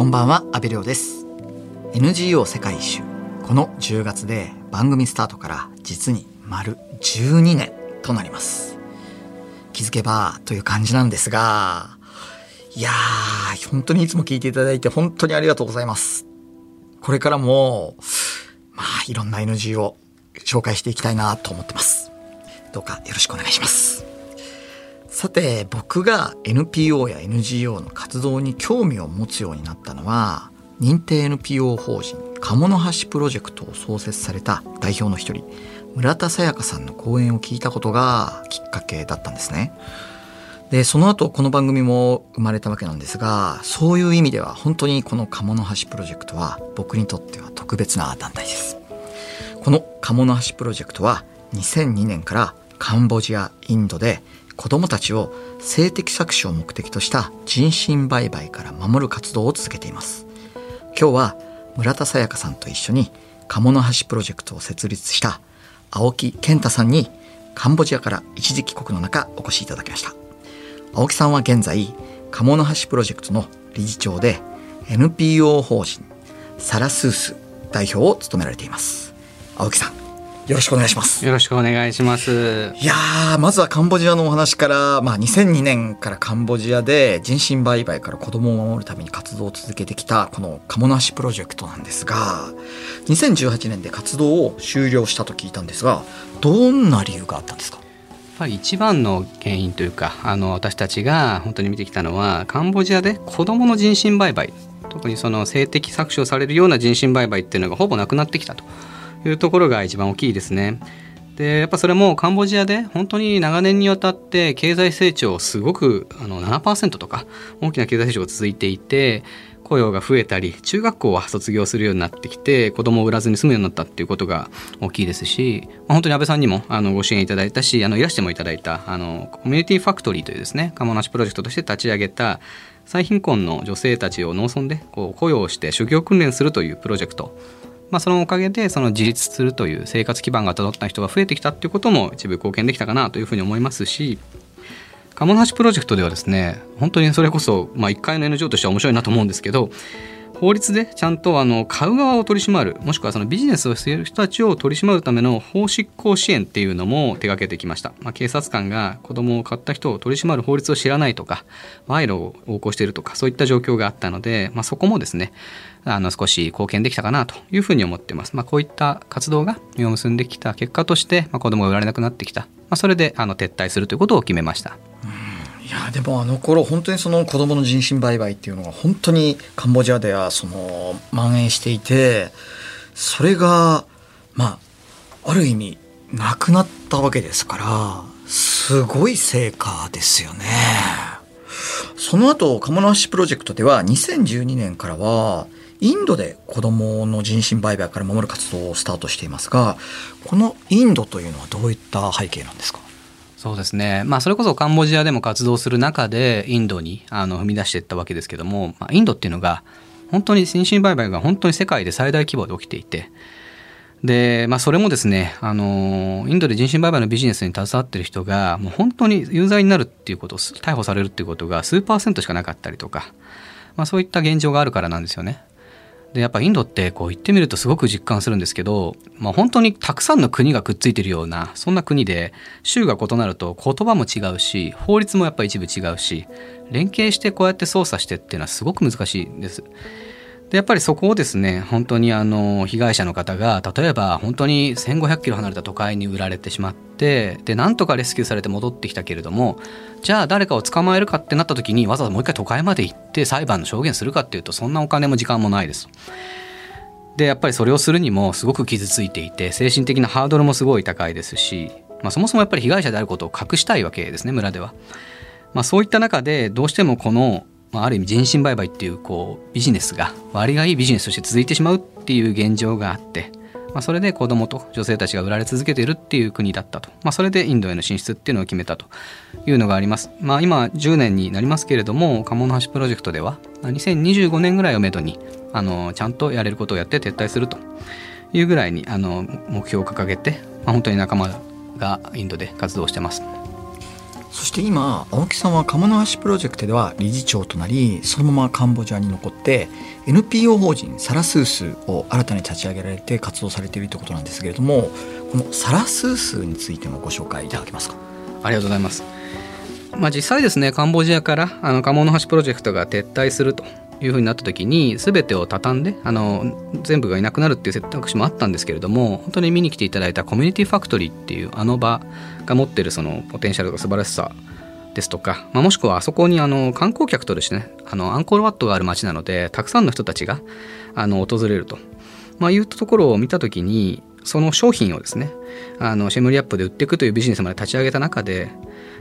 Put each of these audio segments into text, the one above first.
こんばんは阿部亮です。NGO 世界一周。この10月で番組スタートから実に丸12年となります。気づけばという感じなんですがいやー本当にいつも聞いていただいて本当にありがとうございます。これからもまあいろんな NGO 紹介していきたいなと思ってます。どうかよろしくお願いします。さて僕が NPO や NGO の活動に興味を持つようになったのは認定 NPO 法人鴨の橋プロジェクトを創設された代表の一人村田沙耶香さんの講演を聞いたことがきっかけだったんですね。でその後この番組も生まれたわけなんですがそういう意味では本当にこの鴨の橋プロジェクトは僕にとっては特別な団体ですこの鴨の橋プロジェクトは2002年からカンボジアインドで子どもたちを性的搾取を目的とした人身売買から守る活動を続けています。今日は村田沙耶香さんと一緒に鴨の橋プロジェクトを設立した青木健太さんにカンボジアから一時帰国の中お越しいただきました。青木さんは現在鴨の橋プロジェクトの理事長で NPO 法人サラスース代表を務められています。青木さん。よろしくお願いします。よろしくお願いします。いやまずはカンボジアのお話からまあ2002年からカンボジアで人身売買から子供を守るために活動を続けてきたこの鴨の橋プロジェクトなんですが2018年で活動を終了したと聞いたんですがどんな理由があったんですか？やっぱり一番の原因というかあの私たちが本当に見てきたのはカンボジアで子どもの人身売買特にその性的搾取をされるような人身売買っていうのがほぼなくなってきたというところが一番大きいですね。でやっぱそれもカンボジアで本当に長年にわたって経済成長すごくあの7%とか大きな経済成長が続いていて雇用が増えたり中学校は卒業するようになってきて子供を売らずに済むようになったっていうことが大きいですし、まあ、本当に安倍さんにもあのご支援いただいたしあのいらしてもいただいたあのコミュニティファクトリーというですね鴨梨プロジェクトとして立ち上げた最貧困の女性たちを農村でこう雇用して修行訓練するというプロジェクトまあ、そのおかげでその自立するという生活基盤が整った人が増えてきたっていうことも一部貢献できたかなというふうに思いますし鴨の橋プロジェクトではですね本当にそれこそ、まあ、1回の NGO としては面白いなと思うんですけど法律でちゃんとあの買う側を取り締まるもしくはそのビジネスをしている人たちを取り締まるための法執行支援っていうのも手掛けてきました、まあ、警察官が子供を買った人を取り締まる法律を知らないとか賄賂を横行しているとかそういった状況があったので、まあ、そこもですねあの少し貢献できたかなというふうに思ってます、まあ、こういった活動が実を結んできた結果として、まあ、子供が売られなくなってきた、まあ、それであの撤退するということを決めました。いやでもあの頃本当にその子供の人身売買っていうのが本当にカンボジアではその蔓延していてそれがまあある意味なくなったわけですからすごい成果ですよね。その後鴨の橋プロジェクトでは2012年からはインドで子供の人身売買から守る活動をスタートしていますがこのインドというのはどういった背景なんですか？そうですね、まあ、それこそカンボジアでも活動する中でインドにあの踏み出していったわけですけども、まあ、インドっていうのが本当に人身売買が本当に世界で最大規模で起きていてで、まあ、それもですねあのインドで人身売買のビジネスに携わってる人がもう本当に有罪になるっていうこと逮捕されるっていうことが数パーセントしかなかったりとか、まあ、そういった現状があるからなんですよね。でやっぱインドってこう行ってみるとすごく実感するんですけど、まあ、本当にたくさんの国がくっついてるようなそんな国で州が異なると言葉も違うし法律もやっぱ一部違うし連携してこうやって操作してっていうのはすごく難しいんです。でやっぱりそこをですね本当にあの被害者の方が例えば本当に1,500キロ離れた都会に売られてしまってでなんとかレスキューされて戻ってきたけれどもじゃあ誰かを捕まえるかってなった時にわざわざもう一回都会まで行って裁判の証言するかっていうとそんなお金も時間もないです。でやっぱりそれをするにもすごく傷ついていて精神的なハードルもすごい高いですし、まあ、そもそもやっぱり被害者であることを隠したいわけですね村では。まあ、そういった中でどうしてもこのまあ、ある意味人身売買っていうこうビジネスが割がいいビジネスとして続いてしまうっていう現状があって、まあ、それで子供と女性たちが売られ続けているっていう国だったと、まあ、それでインドへの進出っていうのを決めたというのがあります、まあ、今10年になりますけれども鴨の橋プロジェクトでは2025年ぐらいをめどにあのちゃんとやれることをやって撤退するというぐらいにあの目標を掲げて、まあ、本当に仲間がインドで活動してます。そして今青木さんは鴨の橋プロジェクトでは理事長となりそのままカンボジアに残って NPO 法人サラスースを新たに立ち上げられて活動されているということなんですけれどもこのサラスースについてもご紹介いただけますか？ありがとうございます。まあ、実際ですねカンボジアからあの鴨の橋プロジェクトが撤退すると。いうふうになった時に全てを畳んであの全部がいなくなるっていう選択肢もあったんですけれども本当に見に来ていただいたコミュニティファクトリーっていうあの場が持ってるそのポテンシャルとか素晴らしさですとか、まあ、もしくはあそこにあの観光客とですねあのアンコールワットがある街なのでたくさんの人たちがあの訪れると、まあ、いうところを見た時にその商品をですねあのシェムリアップで売っていくというビジネスまで立ち上げた中で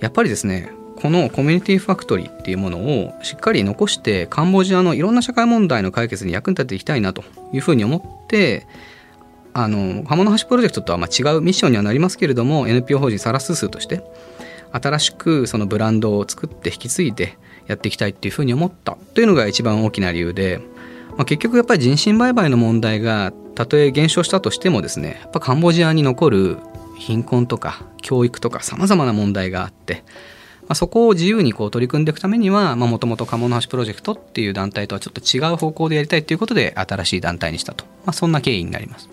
やっぱりですねこのコミュニティファクトリーっていうものをしっかり残してカンボジアのいろんな社会問題の解決に役に立てていきたいなというふうに思ってあの鴨の橋プロジェクトとはま違うミッションにはなりますけれども NPO 法人サラスースとして新しくそのブランドを作って引き継いでやっていきたいっていうふうに思ったというのが一番大きな理由で、まあ、結局やっぱり人身売買の問題がたとえ減少したとしてもですねやっぱカンボジアに残る貧困とか教育とかさまざまな問題があってあ、そこを自由にこう取り組んでいくためにはもともと鴨の橋プロジェクトっていう団体とはちょっと違う方向でやりたいということで新しい団体にしたと、まあ、そんな経緯になります。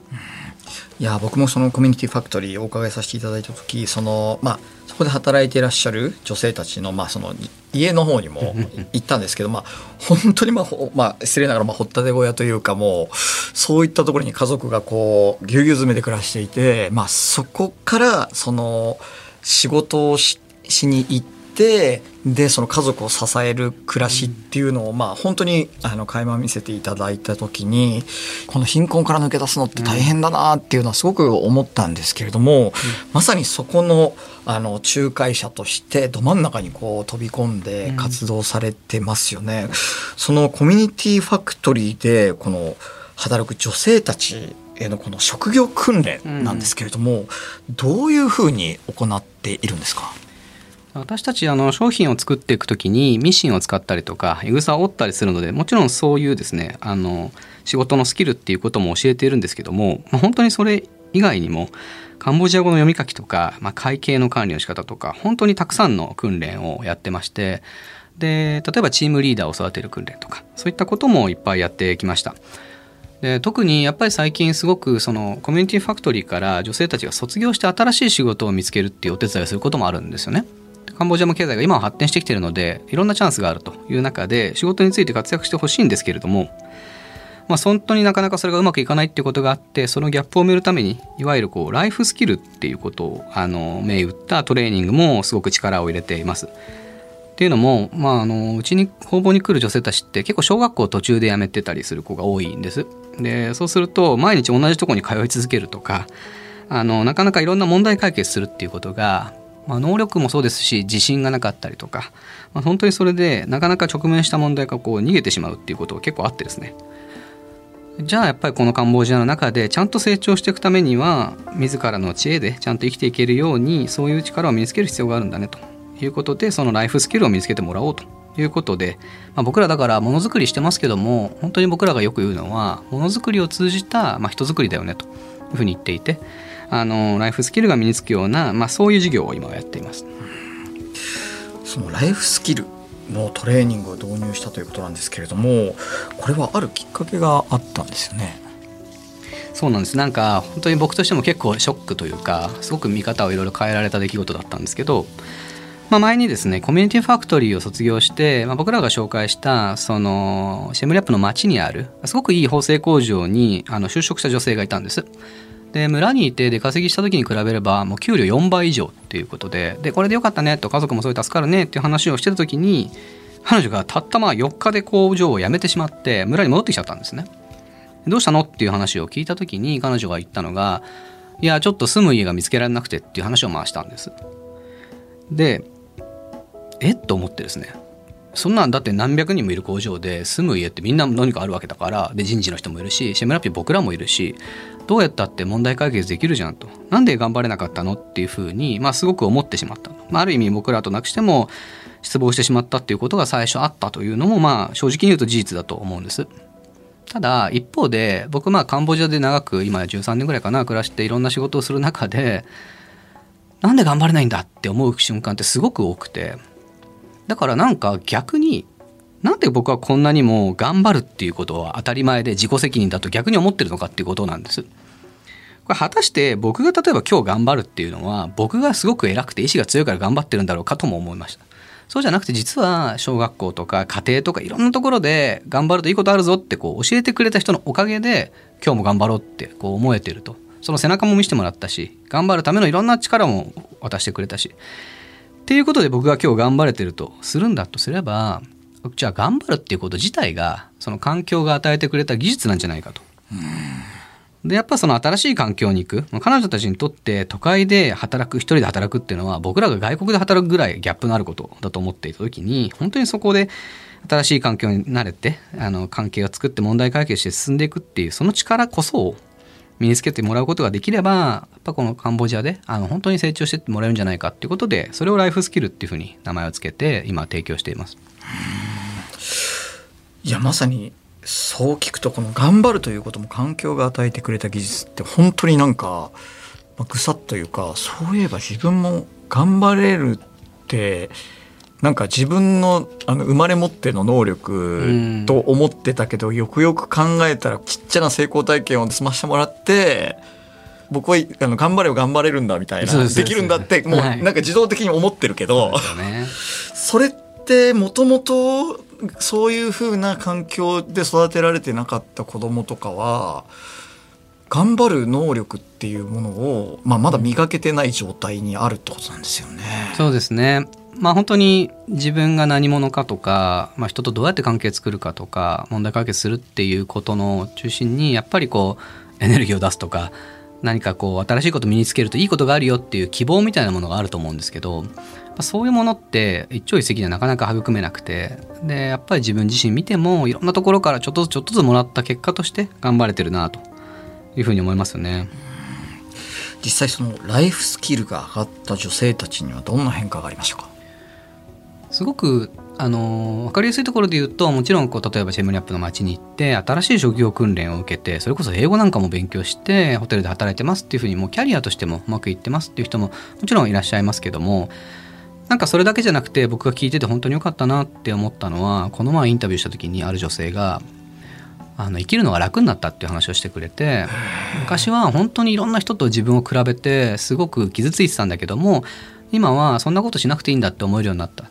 いや僕もそのコミュニティファクトリーをお伺いさせていただいた時その、まあ、そこで働いていらっしゃる女性たちの,、まあその家の方にも 行ったんですけど、まあ、本当に、まあまあ、失礼ながら、まあ、ほったて小屋というかもうそういったところに家族がこうぎゅうぎゅう詰めで暮らしていて、まあ、そこからその仕事をししに行っててでその家族を支える暮らしっていうのを、まあ本当にあの垣間見せていただいた時にこの貧困から抜け出すのって大変だなっていうのはすごく思ったんですけれども、うん、まさにそこのあの仲介者としてど真ん中にこう飛び込んで活動されてますよね。うん、そのコミュニティファクトリーでこの働く女性たちへのこの職業訓練なんですけれども、うん、どういうふうに行っているんですか？私たちあの商品を作っていく時にミシンを使ったりとかいぐさを折ったりするのでもちろんそういうですねあの仕事のスキルっていうことも教えているんですけども、まあ、本当にそれ以外にもカンボジア語の読み書きとか、まあ、会計の管理の仕方とか本当にたくさんの訓練をやってましてで例えばチームリーダーを育てる訓練とかそういったこともいっぱいやってきました。で特にやっぱり最近すごくそのコミュニティファクトリーから女性たちが卒業して新しい仕事を見つけるっていうお手伝いをすることもあるんですよね。カンボジアも経済が今は発展してきているのでいろんなチャンスがあるという中で仕事について活躍してほしいんですけれども、まあ、本当になかなかそれがうまくいかないっていうことがあってそのギャップを埋めるためにいわゆるこうライフスキルっていうことをあの銘打ったトレーニングもすごく力を入れています。っていうのも、まあ、あのうちに工房に来る女性たちって結構小学校途中で辞めてたりする子が多いんです。でそうすると毎日同じとこに通い続けるとかあのなかなかいろんな問題解決するっていうことがまあ、能力もそうですし自信がなかったりとか、まあ、本当にそれでなかなか直面した問題がこう逃げてしまうっていうことが結構あってですね。じゃあやっぱりこのカンボジアの中でちゃんと成長していくためには自らの知恵でちゃんと生きていけるようにそういう力を身につける必要があるんだねと。いうことでそのライフスキルを身につけてもらおうと。いうことで、まあ、僕らだからものづくりしてますけども本当に僕らがよく言うのはものづくりを通じた、まあ、人づくりだよねと。いうふうに言っていてあのライフスキルが身につくような、まあ、そういう授業を今はやっています。そのライフスキルのトレーニングを導入したということなんですけれどもこれはあるきっかけがあったんですよね。そうなんですなんか本当に僕としても結構ショックというかすごく見方をいろいろ変えられた出来事だったんですけど、まあ、前にですねコミュニティファクトリーを卒業して、まあ、僕らが紹介したそのシェムリアップの町にあるすごくいい縫製工場にあの就職した女性がいたんです。で村にいて出稼ぎした時に比べればもう給料4倍以上っていうことででこれでよかったねと家族もそれ助かるねっていう話をしてた時に彼女がたったまあ4日で工場を辞めてしまって村に戻ってきちゃったんですね。どうしたのっていう話を聞いた時に彼女が言ったのがいやちょっと住む家が見つけられなくてっていう話を回したんです。でえっと思ってですねそんなんだって何百人もいる工場で住む家ってみんな何かあるわけだからで人事の人もいるしシェムラピ僕らもいるしどうやったって問題解決できるじゃんとなんで頑張れなかったのっていうふうに、まあ、すごく思ってしまった、まあ、ある意味僕らとなくしても失望してしまったっていうことが最初あったというのもまあ正直に言うと事実だと思うんです。ただ一方で僕まあカンボジアで長く今13年ぐらいかな暮らしていろんな仕事をする中でなんで頑張れないんだって思う瞬間ってすごく多くてだからなんか逆になんで僕はこんなにも頑張るっていうことは当たり前で自己責任だと逆に思ってるのかっていうことなんです。これ果たして僕が例えば今日頑張るっていうのは僕がすごく偉くて意志が強いから頑張ってるんだろうかとも思いました。そうじゃなくて実は小学校とか家庭とかいろんなところで頑張るといいことあるぞってこう教えてくれた人のおかげで今日も頑張ろうってこう思えてるとその背中も見せてもらったし頑張るためのいろんな力も渡してくれたしっていうことで僕が今日頑張れてるとするんだとすればじゃあ頑張るっていうこと自体がその環境が与えてくれた技術なんじゃないかと。でやっぱその新しい環境に行く彼女たちにとって都会で働く一人で働くっていうのは僕らが外国で働くぐらいギャップのあることだと思っていた時に本当にそこで新しい環境に慣れてあの関係を作って問題解決して進んでいくっていうその力こそを身につけてもらうことができればやっぱこのカンボジアであの本当に成長してってもらえるんじゃないかっていうことでそれをライフスキルっていうふうに名前を付けて今提供しています。いやまさにそう聞くとこの頑張るということも環境が与えてくれた技術って本当になんか、ま、ぐさっというかそういえば自分も頑張れるってなんか自分のあの生まれ持っての能力と思ってたけど、よくよく考えたらちっちゃな成功体験を済ましてもらって僕はあの頑張れば頑張れるんだみたいなできるんだってもうなんか自動的に思ってるけど、それってもともとそういうふうな環境で育てられてなかった子供とかは頑張る能力っていうものを、まあ、まだ磨けてない状態にあるってことなんですよね。そうですねまあ、本当に自分が何者かとか、まあ、人とどうやって関係作るかとか問題解決するっていうことの中心にやっぱりこうエネルギーを出すとか何かこう新しいこと身につけるといいことがあるよっていう希望みたいなものがあると思うんですけどまあそういうものって一朝一夕にはなかなか育めなくてでやっぱり自分自身見てもいろんなところからちょっとずつちょっとずつもらった結果として頑張れてるなというふうに思いますよね。実際そのライフスキルが上がった女性たちにはどんな変化がありましたか？すごくあの分かりやすいところで言うともちろんこう例えばチェムリャップの街に行って新しい職業訓練を受けてそれこそ英語なんかも勉強してホテルで働いてますっていうふうにもうキャリアとしてもうまくいってますっていう人ももちろんいらっしゃいますけどもなんかそれだけじゃなくて僕が聞いてて本当に良かったなって思ったのはこの前インタビューした時にある女性があの生きるのが楽になったっていう話をしてくれて昔は本当にいろんな人と自分を比べてすごく傷ついてたんだけども今はそんなことしなくていいんだって思えるようになった。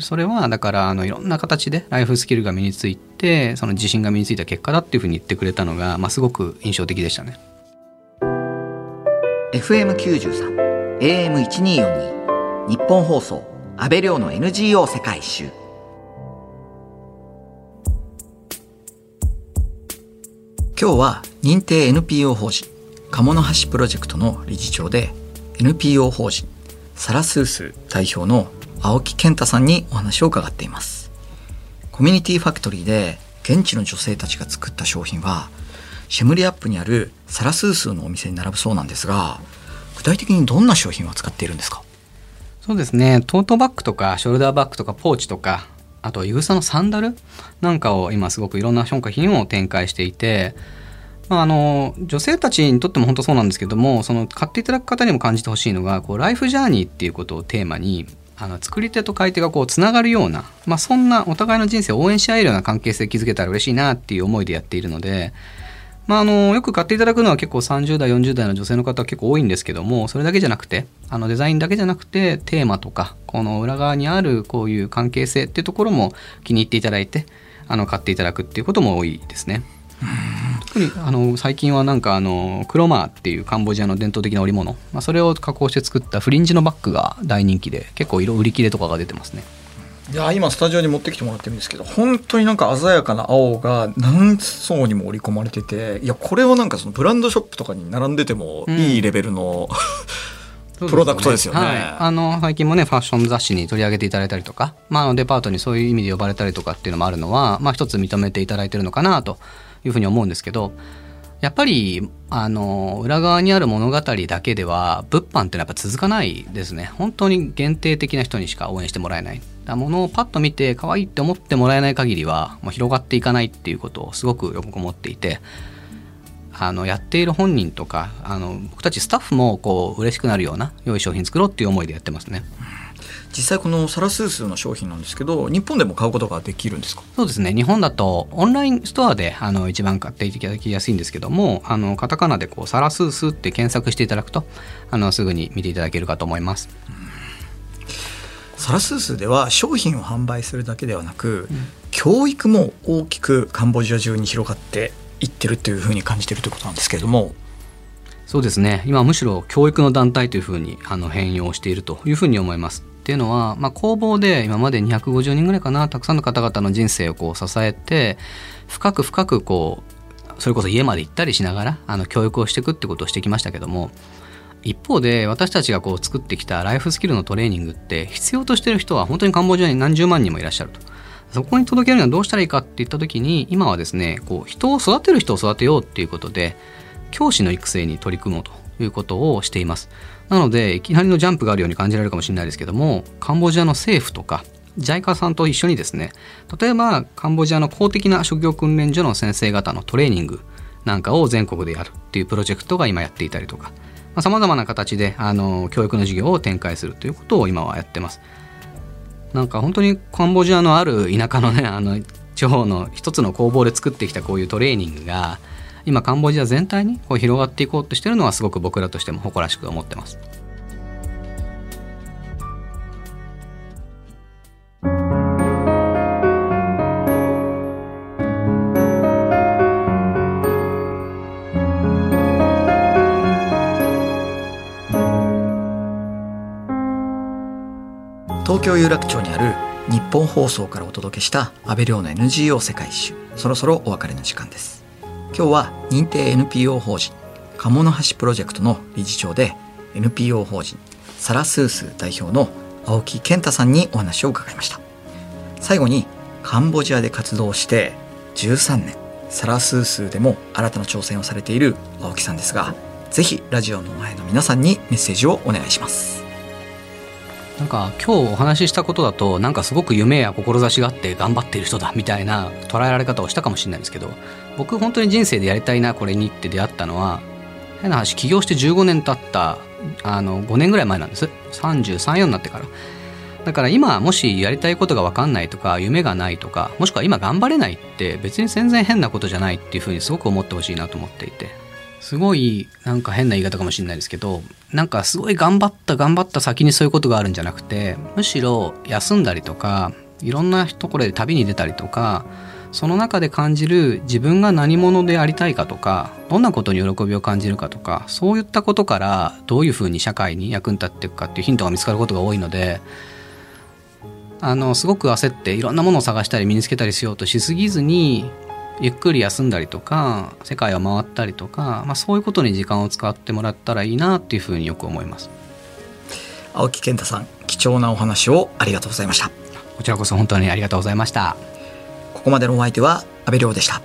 それはだからあのいろんな形でライフスキルが身についてその自信が身についた結果だっていうふうに言ってくれたのが、まあ、すごく印象的でしたね。FM93 AM1242 日本放送安倍亮の NGO 世界一周。今日は認定 NPO 法人鴨の橋プロジェクトの理事長で NPO 法人サラスース代表の青木健太さんにお話を伺っています。コミュニティファクトリーで現地の女性たちが作った商品はシェムリアップにあるサラスースーのお店に並ぶそうなんですが具体的にどんな商品を使っているんですか？そうですね。トートバッグとかショルダーバッグとかポーチとかあといぐさのサンダルなんかを今すごくいろんな商品を展開していてまあ、あの女性たちにとっても本当そうなんですけどもその買っていただく方にも感じてほしいのがこうライフジャーニーっていうことをテーマにあの作り手と買い手がこうつながるような、まあ、そんなお互いの人生を応援し合えるような関係性築けたら嬉しいなっていう思いでやっているので、まあ、あのよく買っていただくのは結構30代40代の女性の方は結構多いんですけどもそれだけじゃなくてあのデザインだけじゃなくてテーマとかこの裏側にあるこういう関係性っていうところも気に入っていただいてあの買っていただくっていうことも多いですね。特にあの最近はなんかあのクロマーっていうカンボジアの伝統的な織物、まあ、それを加工して作ったフリンジのバッグが大人気で結構色売り切れとかが出てますね。いや今スタジオに持ってきてもらってるんですけど本当になんか鮮やかな青が何層にも織り込まれてていやこれはなんかそのブランドショップとかに並んでてもいいレベルの、うん、プロダクトですよね、はい、あの最近もねファッション雑誌に取り上げていただいたりとか、まあ、デパートにそういう意味で呼ばれたりとかっていうのもあるのは、まあ、一つ認めていただいてるのかなというふうに思うんですけどやっぱりあの裏側にある物語だけでは物販ってのはやっぱ続かないですね本当に限定的な人にしか応援してもらえないものをパッと見て可愛いって思ってもらえない限りはもう広がっていかないっていうことをすごくよく思っていてあのやっている本人とかあの僕たちスタッフもこう嬉しくなるような良い商品作ろうっていう思いでやってますね。実際このサラスースの商品なんですけど日本でも買うことができるんですか？そうですね。日本だとオンラインストアであの一番買っていただきやすいんですけどもあのカタカナでこうサラスースって検索していただくとあのすぐに見ていただけるかと思います。サラスースでは商品を販売するだけではなく、うん、教育も大きくカンボジア中に広がっていってるというふうに感じてるということなんですけれども。そうですね。今むしろ教育の団体というふうにあの変容しているというふうに思います。っていうのは、まあ、工房で今まで250人ぐらいかなたくさんの方々の人生をこう支えて深く深くこうそれこそ家まで行ったりしながらあの教育をしていくってことをしてきましたけども一方で私たちがこう作ってきたライフスキルのトレーニングって必要としてる人は本当にカンボジアに何十万人もいらっしゃると。そこに届けるにはどうしたらいいかって言った時に今はですねこう人を育てる人を育てようっていうことで教師の育成に取り組もうということをしています。なのでいきなりのジャンプがあるように感じられるかもしれないですけどもカンボジアの政府とか JICA さんと一緒にですね例えばカンボジアの公的な職業訓練所の先生方のトレーニングなんかを全国でやるっていうプロジェクトが今やっていたりとかさまざ、まな形であの教育の授業を展開するということを今はやってます。なんか本当にカンボジアのある田舎のねあの地方の一つの工房で作ってきたこういうトレーニングが今カンボジア全体にこう広がっていこうとしてるのはすごく僕らとしても誇らしく思ってます。東京有楽町にある日本放送からお届けした安倍亮の NGO 世界一周そろそろお別れの時間です今日は認定 NPO 法人鴨の橋プロジェクトの理事長で NPO 法人サラスース代表の青木健太さんにお話を伺いました。最後にカンボジアで活動して13年サラスースでも新たな挑戦をされている青木さんですがぜひラジオの前の皆さんにメッセージをお願いします。なんか今日お話ししたことだとなんかすごく夢や志があって頑張っている人だみたいな捉えられ方をしたかもしれないんですけど僕本当に人生でやりたいなこれにって出会ったのは変な話起業して15年経ったあの5年ぐらい前なんです。334になってから。だから今もしやりたいことが分かんないとか夢がないとかもしくは今頑張れないって別に全然変なことじゃないっていうふうにすごく思ってほしいなと思っていて。すごいなんか変な言い方かもしれないですけどなんかすごい頑張った頑張った先にそういうことがあるんじゃなくてむしろ休んだりとかいろんなところで旅に出たりとかその中で感じる自分が何者でありたいかとかどんなことに喜びを感じるかとかそういったことからどういうふうに社会に役に立っていくかっていうヒントが見つかることが多いのであのすごく焦っていろんなものを探したり身につけたりしようとしすぎずにゆっくり休んだりとか世界を回ったりとか、まあ、そういうことに時間を使ってもらったらいいなっていうふうによく思います。青木健太さん貴重なお話をありがとうございました。こちらこそ本当にありがとうございました。ここまでのお相手は阿部亮でした